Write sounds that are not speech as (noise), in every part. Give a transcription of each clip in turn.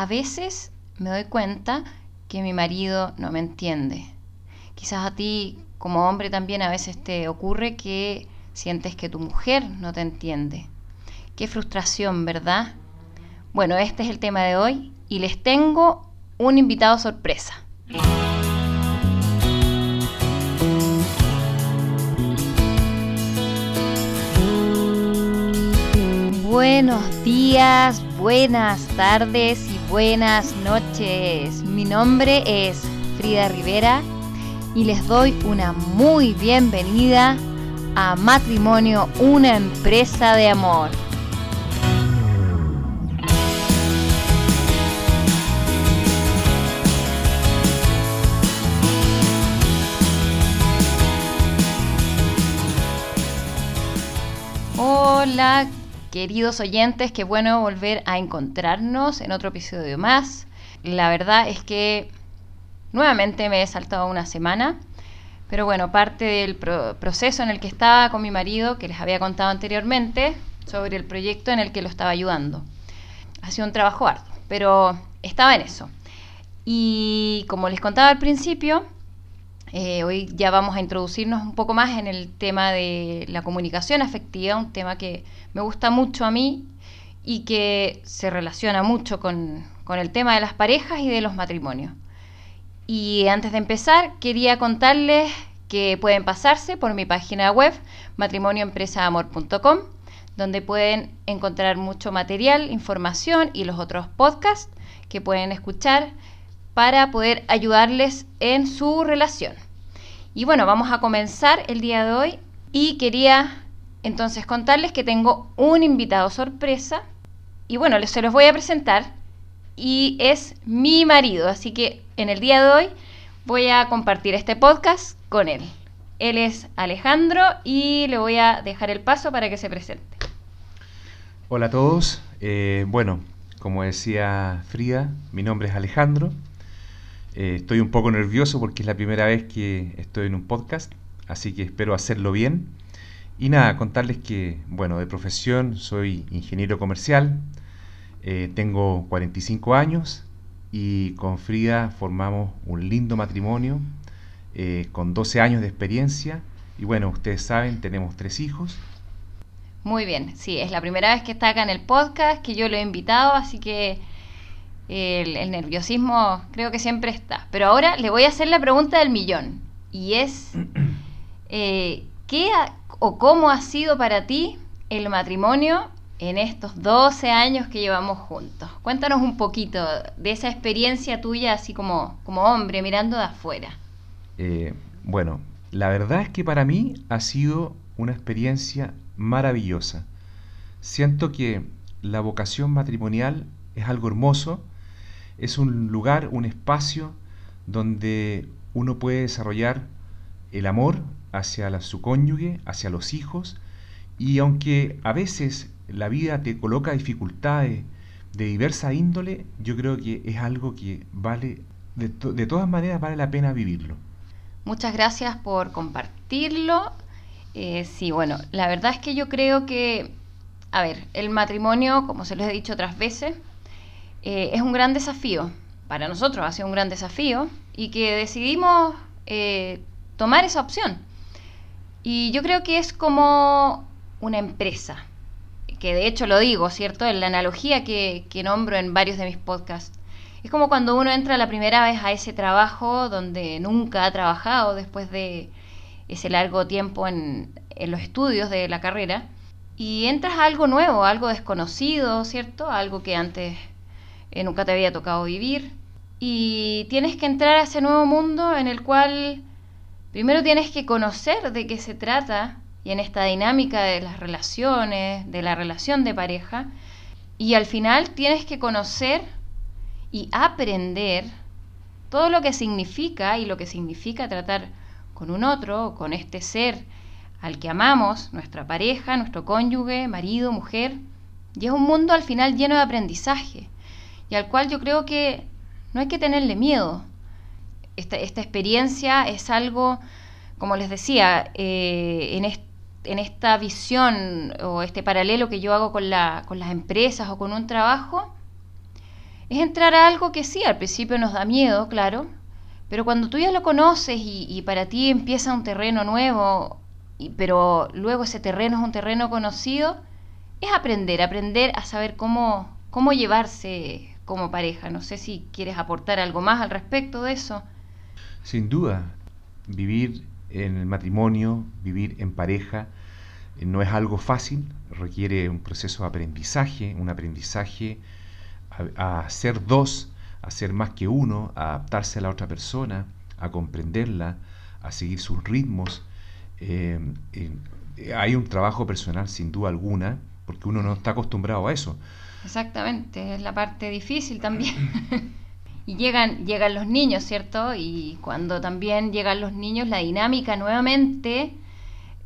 a veces me doy cuenta que mi marido no me entiende. Quizás a ti como hombre también a veces te ocurre que sientes que tu mujer no te entiende. Qué frustración, ¿verdad? Bueno, este es el tema de hoy y les tengo un invitado sorpresa. Buenos días, buenas tardes y buenas noches. Mi nombre es Frida Rivera y les doy una muy bienvenida a Matrimonio, una empresa de amor. Hola, queridos oyentes, qué bueno volver a encontrarnos en otro episodio más. La verdad es que nuevamente me he saltado una semana, pero bueno, parte del proceso en el que estaba con mi marido, que les había contado anteriormente, sobre el proyecto en el que lo estaba ayudando. Ha sido un trabajo arduo, pero estaba en eso. Y como les contaba al principio, eh, hoy ya vamos a introducirnos un poco más en el tema de la comunicación afectiva, un tema que me gusta mucho a mí y que se relaciona mucho con, el tema de las parejas y de los matrimonios. Y antes de empezar, quería contarles que pueden pasarse por mi página web matrimonioempresaamor.com, donde pueden encontrar mucho material, información y los otros podcasts que pueden escuchar para poder ayudarles en su relación. Y bueno, vamos a comenzar el día de hoy y quería entonces contarles que tengo un invitado sorpresa y bueno, se los voy a presentar y es mi marido, así que en el día de hoy voy a compartir este podcast con él. Él es Alejandro y le voy a dejar el paso para que se presente. Hola a todos, eh, bueno, como decía Frida, mi nombre es Alejandro. Eh, estoy un poco nervioso porque es la primera vez que estoy en un podcast, así que espero hacerlo bien. Y nada, contarles que, bueno, de profesión soy ingeniero comercial, eh, tengo 45 años y con Frida formamos un lindo matrimonio eh, con 12 años de experiencia. Y bueno, ustedes saben, tenemos tres hijos. Muy bien, sí, es la primera vez que está acá en el podcast, que yo lo he invitado, así que el, nerviosismo creo que siempre está. Pero ahora le voy a hacer la pregunta del millón. Y es, (clears throat) eh, ¿qué o cómo ha sido para ti el matrimonio en estos 12 años que llevamos juntos? Cuéntanos un poquito de esa experiencia tuya así como, como hombre mirando de afuera. Eh, bueno, la verdad es que para mí ha sido una experiencia maravillosa. Siento que la vocación matrimonial es algo hermoso es un lugar, un espacio donde uno puede desarrollar el amor hacia su cónyuge, hacia los hijos, y aunque a veces la vida te coloca dificultades de diversa índole, yo creo que es algo que vale, de, de todas maneras vale la pena vivirlo. Muchas gracias por compartirlo. Eh, sí, bueno, la verdad es que yo creo que, a ver, el matrimonio, como se lo he dicho otras veces, eh, es un gran desafío. Para nosotros ha sido un gran desafío y que decidimos eh, tomar esa opción. Y yo creo que es como una empresa, que de hecho lo digo, ¿cierto? En la analogía que, que nombro en varios de mis podcasts. Es como cuando uno entra la primera vez a ese trabajo donde nunca ha trabajado después de ese largo tiempo en, en los estudios de la carrera y entras a algo nuevo, algo desconocido, ¿cierto? Algo que antes eh, nunca te había tocado vivir. Y tienes que entrar a ese nuevo mundo en el cual primero tienes que conocer de qué se trata y en esta dinámica de las relaciones, de la relación de pareja. Y al final tienes que conocer y aprender todo lo que significa y lo que significa tratar con un otro, con este ser al que amamos, nuestra pareja, nuestro cónyuge, marido, mujer. Y es un mundo al final lleno de aprendizaje y al cual yo creo que no hay que tenerle miedo. Esta, experiencia es algo, como les decía, eh, en, esta visión o este paralelo que yo hago con, la, con las empresas o con un trabajo, es entrar a algo que sí, al principio nos da miedo, claro, pero cuando tú ya lo conoces y, para ti empieza un terreno nuevo, y, pero luego ese terreno es un terreno conocido, es aprender, aprender a saber cómo, cómo llevarse como pareja. No sé si quieres aportar algo más al respecto de eso. Sin duda, vivir en el matrimonio, vivir en pareja, eh, no es algo fácil, requiere un proceso de aprendizaje, un aprendizaje a, ser dos, a ser más que uno, a adaptarse a la otra persona, a comprenderla, a seguir sus ritmos. Eh, eh, hay un trabajo personal sin duda alguna, porque uno no está acostumbrado a eso. Exactamente, es la parte difícil también. (laughs) y llegan, llegan los niños, ¿cierto? Y cuando también llegan los niños, la dinámica nuevamente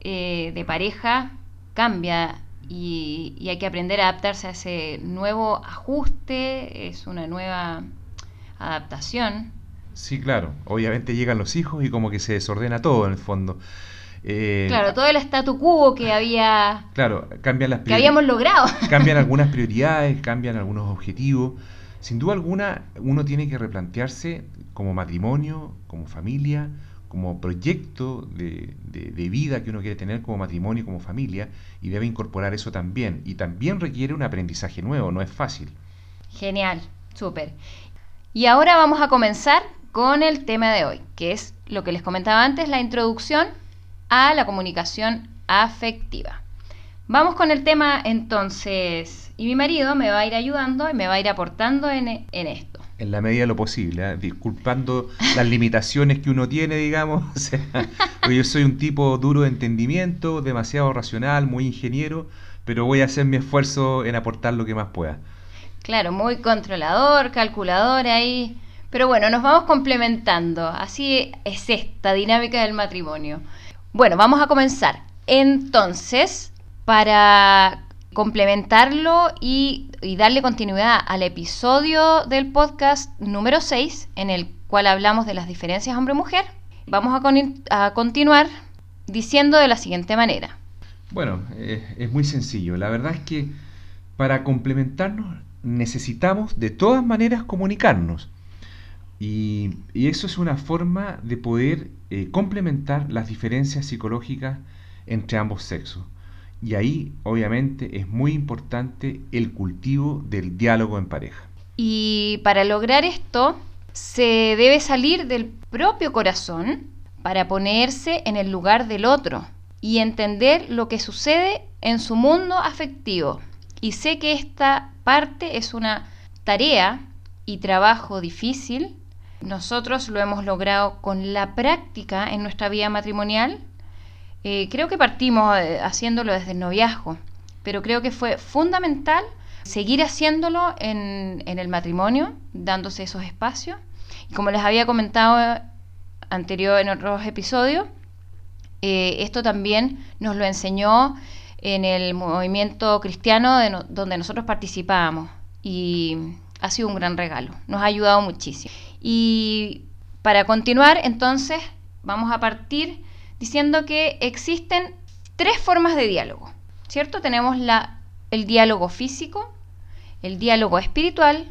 eh, de pareja cambia y, hay que aprender a adaptarse a ese nuevo ajuste, es una nueva adaptación. Sí, claro, obviamente llegan los hijos y como que se desordena todo en el fondo. Eh, claro, todo el statu quo que había. Claro, cambian las que habíamos logrado. (laughs) Cambian algunas (laughs) prioridades, cambian algunos objetivos. Sin duda alguna, uno tiene que replantearse como matrimonio, como familia, como proyecto de, vida que uno quiere tener como matrimonio como familia, y debe incorporar eso también. Y también requiere un aprendizaje nuevo, no es fácil. Genial, súper. Y ahora vamos a comenzar con el tema de hoy, que es lo que les comentaba antes, la introducción a la comunicación afectiva. Vamos con el tema entonces, y mi marido me va a ir ayudando y me va a ir aportando en, en esto en la medida de lo posible, ¿eh? disculpando las limitaciones que uno tiene, digamos. (laughs) yo soy un tipo duro de entendimiento, demasiado racional, muy ingeniero, pero voy a hacer mi esfuerzo en aportar lo que más pueda. Claro, muy controlador, calculador ahí. Pero bueno, nos vamos complementando. Así es esta dinámica del matrimonio. Bueno, vamos a comenzar. Entonces, para complementarlo y, darle continuidad al episodio del podcast número 6, en el cual hablamos de las diferencias hombre-mujer, vamos a, continuar diciendo de la siguiente manera. Bueno, eh, es muy sencillo. La verdad es que para complementarnos necesitamos de todas maneras comunicarnos. Y, eso es una forma de poder eh, complementar las diferencias psicológicas entre ambos sexos. Y ahí, obviamente, es muy importante el cultivo del diálogo en pareja. Y para lograr esto, se debe salir del propio corazón para ponerse en el lugar del otro y entender lo que sucede en su mundo afectivo. Y sé que esta parte es una tarea y trabajo difícil. Nosotros lo hemos logrado con la práctica en nuestra vida matrimonial eh, creo que partimos eh, haciéndolo desde el noviazgo, pero creo que fue fundamental seguir haciéndolo en, el matrimonio, dándose esos espacios. Y como les había comentado anterior en otros episodios, eh, esto también nos lo enseñó en el movimiento cristiano donde nosotros participábamos y ha sido un gran regalo, nos ha ayudado muchísimo. Y para continuar, entonces, vamos a partir diciendo que existen tres formas de diálogo, ¿cierto? Tenemos la, el diálogo físico, el diálogo espiritual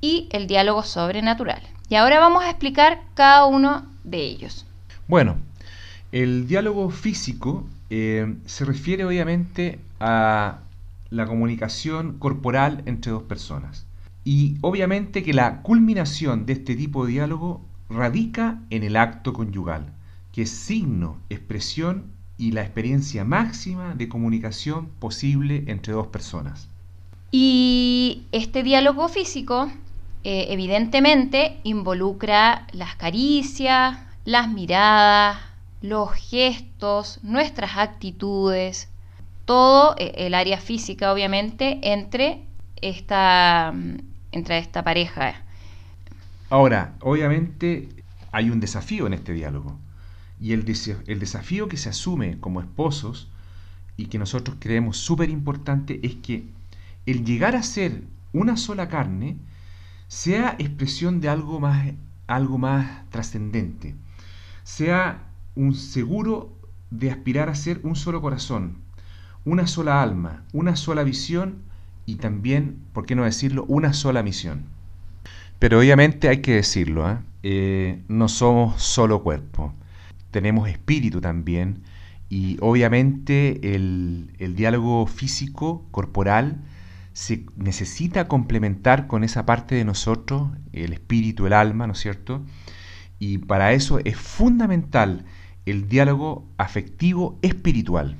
y el diálogo sobrenatural. Y ahora vamos a explicar cada uno de ellos. Bueno, el diálogo físico eh, se refiere obviamente a la comunicación corporal entre dos personas. Y obviamente que la culminación de este tipo de diálogo radica en el acto conyugal que es signo, expresión y la experiencia máxima de comunicación posible entre dos personas. Y este diálogo físico eh, evidentemente involucra las caricias, las miradas, los gestos, nuestras actitudes, todo eh, el área física obviamente entre esta, entre esta pareja. Ahora, obviamente hay un desafío en este diálogo y el, desafío que se asume como esposos y que nosotros creemos súper importante es que el llegar a ser una sola carne sea expresión de algo más, algo más trascendente, sea un seguro de aspirar a ser un solo corazón, una sola alma, una sola visión y también, ¿por qué no decirlo?, una sola misión. Pero obviamente hay que decirlo, ¿eh? Eh, no somos solo cuerpo, tenemos espíritu también y obviamente el, el diálogo físico, corporal, se necesita complementar con esa parte de nosotros, el espíritu, el alma, ¿no es cierto? Y para eso es fundamental el diálogo afectivo espiritual.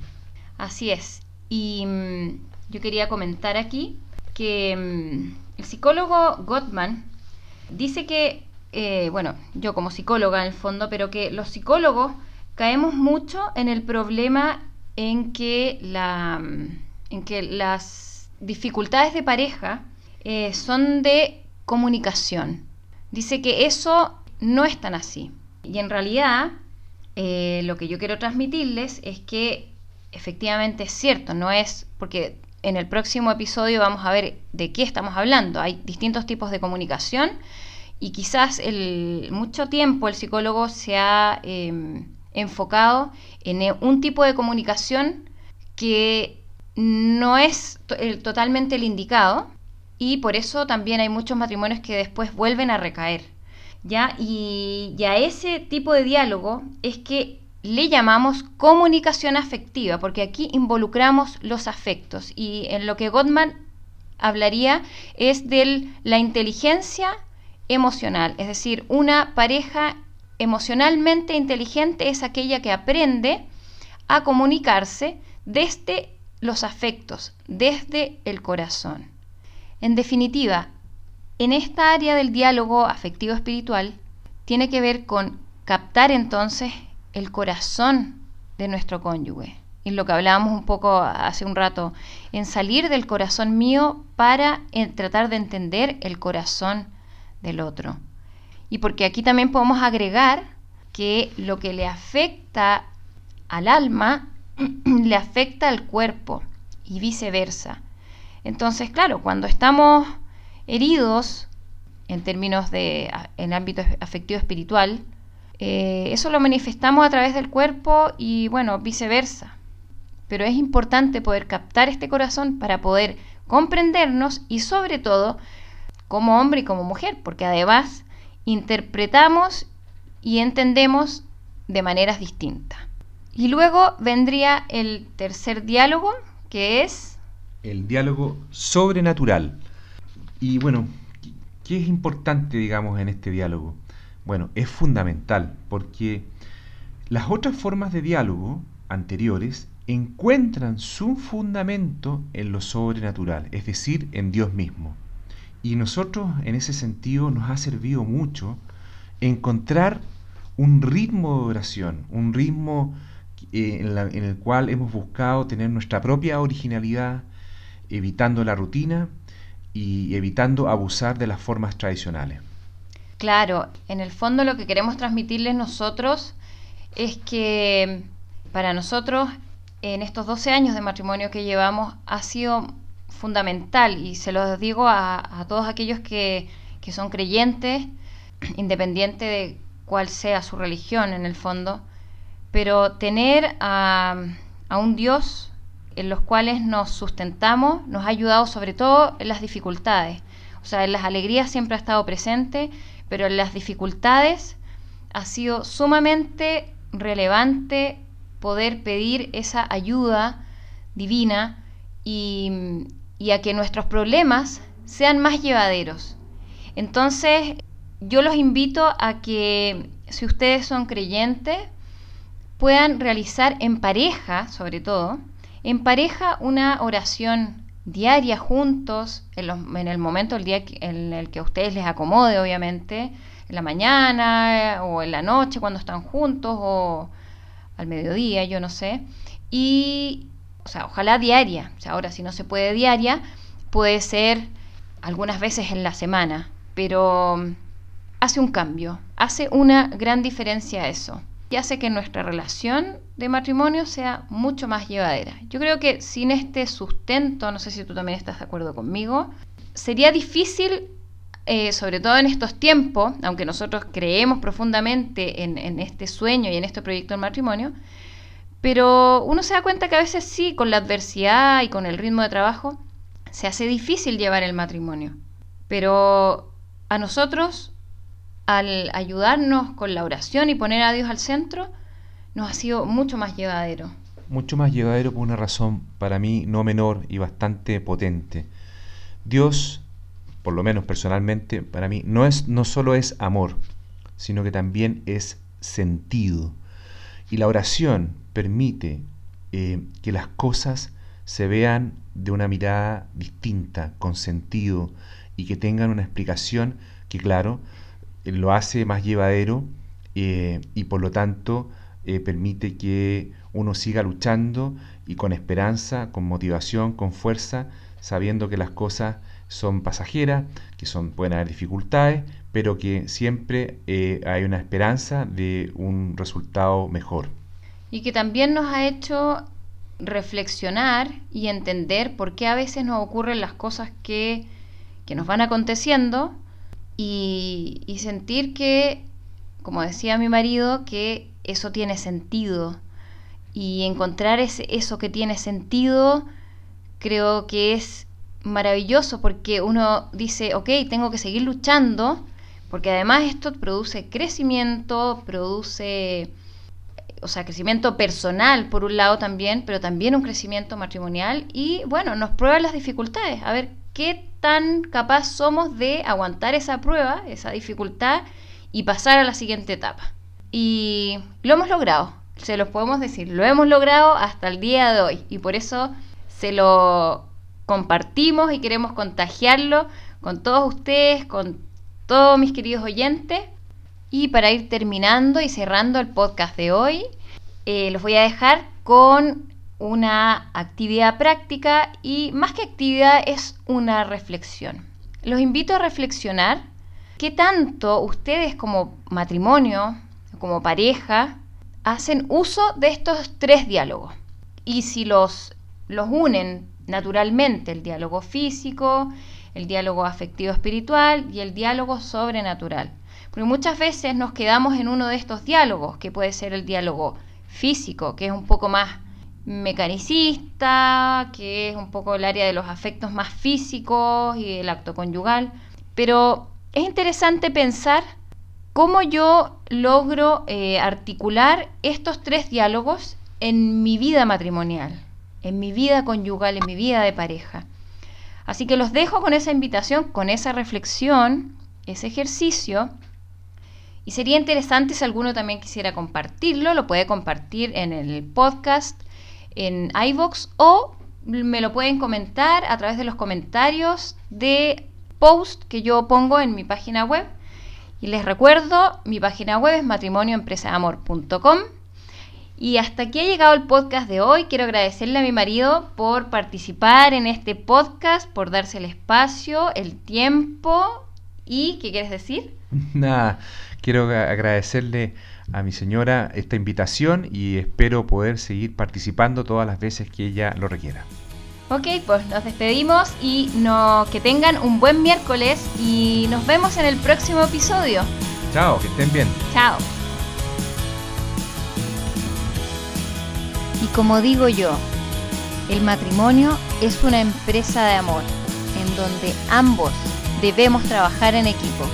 Así es. Y mm, yo quería comentar aquí que mm, el psicólogo Gottman dice que, eh, bueno, yo como psicóloga en el fondo, pero que los psicólogos caemos mucho en el problema en que, la, mm, en que las dificultades de pareja eh, son de comunicación. Dice que eso no es tan así. Y en realidad, eh, lo que yo quiero transmitirles es que efectivamente es cierto, no es porque en el próximo episodio vamos a ver de qué estamos hablando. Hay distintos tipos de comunicación y quizás el, mucho tiempo el psicólogo se ha em, enfocado en e, un tipo de comunicación que no es totalmente el indicado y por eso también hay muchos matrimonios que después vuelven a recaer. ¿ya? Y, y a ese tipo de diálogo es que le llamamos comunicación afectiva, porque aquí involucramos los afectos. Y en lo que Gottman hablaría es de la inteligencia emocional, es decir, una pareja emocionalmente inteligente es aquella que aprende a comunicarse desde los afectos, desde el corazón. En definitiva, en esta área del diálogo afectivo espiritual tiene que ver con captar entonces el corazón de nuestro cónyuge. Y lo que hablábamos un poco hace un rato, en salir del corazón mío para tratar de entender el corazón del otro. Y porque aquí también podemos agregar que lo que le afecta al alma (clears throat) le afecta al cuerpo y viceversa. Entonces, claro, cuando estamos heridos en términos de en ámbito afectivo espiritual, eh, eso lo manifestamos a través del cuerpo y bueno, viceversa. Pero es importante poder captar este corazón para poder comprendernos y sobre todo como hombre y como mujer, porque además interpretamos y entendemos de maneras distintas. Y luego vendría el tercer diálogo, que es... El diálogo sobrenatural. Y bueno, ¿qué es importante, digamos, en este diálogo? Bueno, es fundamental porque las otras formas de diálogo anteriores encuentran su fundamento en lo sobrenatural, es decir, en Dios mismo. Y nosotros en ese sentido nos ha servido mucho encontrar un ritmo de oración, un ritmo eh, en, el cual hemos buscado tener nuestra propia originalidad, evitando la rutina y evitando abusar de las formas tradicionales. Claro, en el fondo lo que queremos transmitirles nosotros es que para nosotros en estos 12 años de matrimonio que llevamos ha sido fundamental y se lo digo a, todos aquellos que, son creyentes, (clears throat) independiente de cuál sea su religión en el fondo, pero tener a, a un Dios en los cuales nos sustentamos nos ha ayudado sobre todo en las dificultades. O sea, en las alegrías siempre ha estado presente, pero las dificultades ha sido sumamente relevante poder pedir esa ayuda divina y, a que nuestros problemas sean más llevaderos. Entonces, yo los invito a que si ustedes son creyentes, puedan realizar en pareja, sobre todo, en pareja una oración diaria juntos, en, el momento el día en el que a ustedes les acomode, obviamente, en la mañana o en la noche cuando están juntos o al mediodía, yo no sé. Y, o sea, ojalá diaria. O ahora si no se puede diaria, puede ser algunas veces en la semana, pero mm, hace un cambio, hace una gran diferencia eso y hace que nuestra relación de matrimonio sea mucho más llevadera. Yo creo que sin este sustento, no sé si tú también estás de acuerdo conmigo, sería difícil, eh, sobre todo en estos tiempos, aunque nosotros creemos profundamente en, en este sueño y en este proyecto del matrimonio, pero uno se da cuenta que a veces sí, con la adversidad y con el ritmo de trabajo, se hace difícil llevar el matrimonio. Pero a nosotros, al ayudarnos con la oración y poner a Dios al centro, nos ha sido mucho más llevadero. Mucho más llevadero por una razón para mí no menor y bastante potente. Dios, por lo menos personalmente, para mí no es no solo es amor, sino que también es sentido. Y la oración permite eh, que las cosas se vean de una mirada distinta, con sentido, y que tengan una explicación que, claro, lo hace más llevadero eh, y por lo tanto eh, permite que uno siga luchando y con esperanza, con motivación, con fuerza, sabiendo que las cosas son pasajeras, que son, pueden haber dificultades, pero que siempre eh, hay una esperanza de un resultado mejor. Y que también nos ha hecho reflexionar y entender por qué a veces nos ocurren las cosas que, que nos van aconteciendo y, y sentir que, como decía mi marido, que eso tiene sentido. Y encontrar ese, eso que tiene sentido creo que es maravilloso porque uno dice, ok, tengo que seguir luchando, porque además esto produce crecimiento, produce, o sea, crecimiento personal por un lado también, pero también un crecimiento matrimonial y bueno, nos prueba las dificultades, a ver qué tan capaz somos de aguantar esa prueba, esa dificultad y pasar a la siguiente etapa. Y lo hemos logrado, se los podemos decir, lo hemos logrado hasta el día de hoy y por eso se lo compartimos y queremos contagiarlo con todos ustedes, con todos mis queridos oyentes. Y para ir terminando y cerrando el podcast de hoy, eh, los voy a dejar con una actividad práctica y más que actividad es una reflexión. Los invito a reflexionar qué tanto ustedes como matrimonio, como pareja, hacen uso de estos tres diálogos. Y si los, los unen naturalmente, el diálogo físico, el diálogo afectivo espiritual y el diálogo sobrenatural. Porque muchas veces nos quedamos en uno de estos diálogos, que puede ser el diálogo físico, que es un poco más mecanicista, que es un poco el área de los afectos más físicos y el acto conyugal. Pero es interesante pensar cómo yo logro eh, articular estos tres diálogos en mi vida matrimonial, en mi vida conyugal, en mi vida de pareja. Así que los dejo con esa invitación, con esa reflexión, ese ejercicio. Y sería interesante si alguno también quisiera compartirlo, lo puede compartir en el podcast, en iVoox o me lo pueden comentar a través de los comentarios de post que yo pongo en mi página web. Y les recuerdo, mi página web es matrimonioempresaamor.com y hasta aquí ha llegado el podcast de hoy. Quiero agradecerle a mi marido por participar en este podcast, por darse el espacio, el tiempo. ¿Y qué quieres decir? (laughs) Nada, quiero agradecerle a mi señora esta invitación y espero poder seguir participando todas las veces que ella lo requiera. Ok, pues nos despedimos y no, que tengan un buen miércoles y nos vemos en el próximo episodio. Chao, que estén bien. Chao. Y como digo yo, el matrimonio es una empresa de amor en donde ambos debemos trabajar en equipo.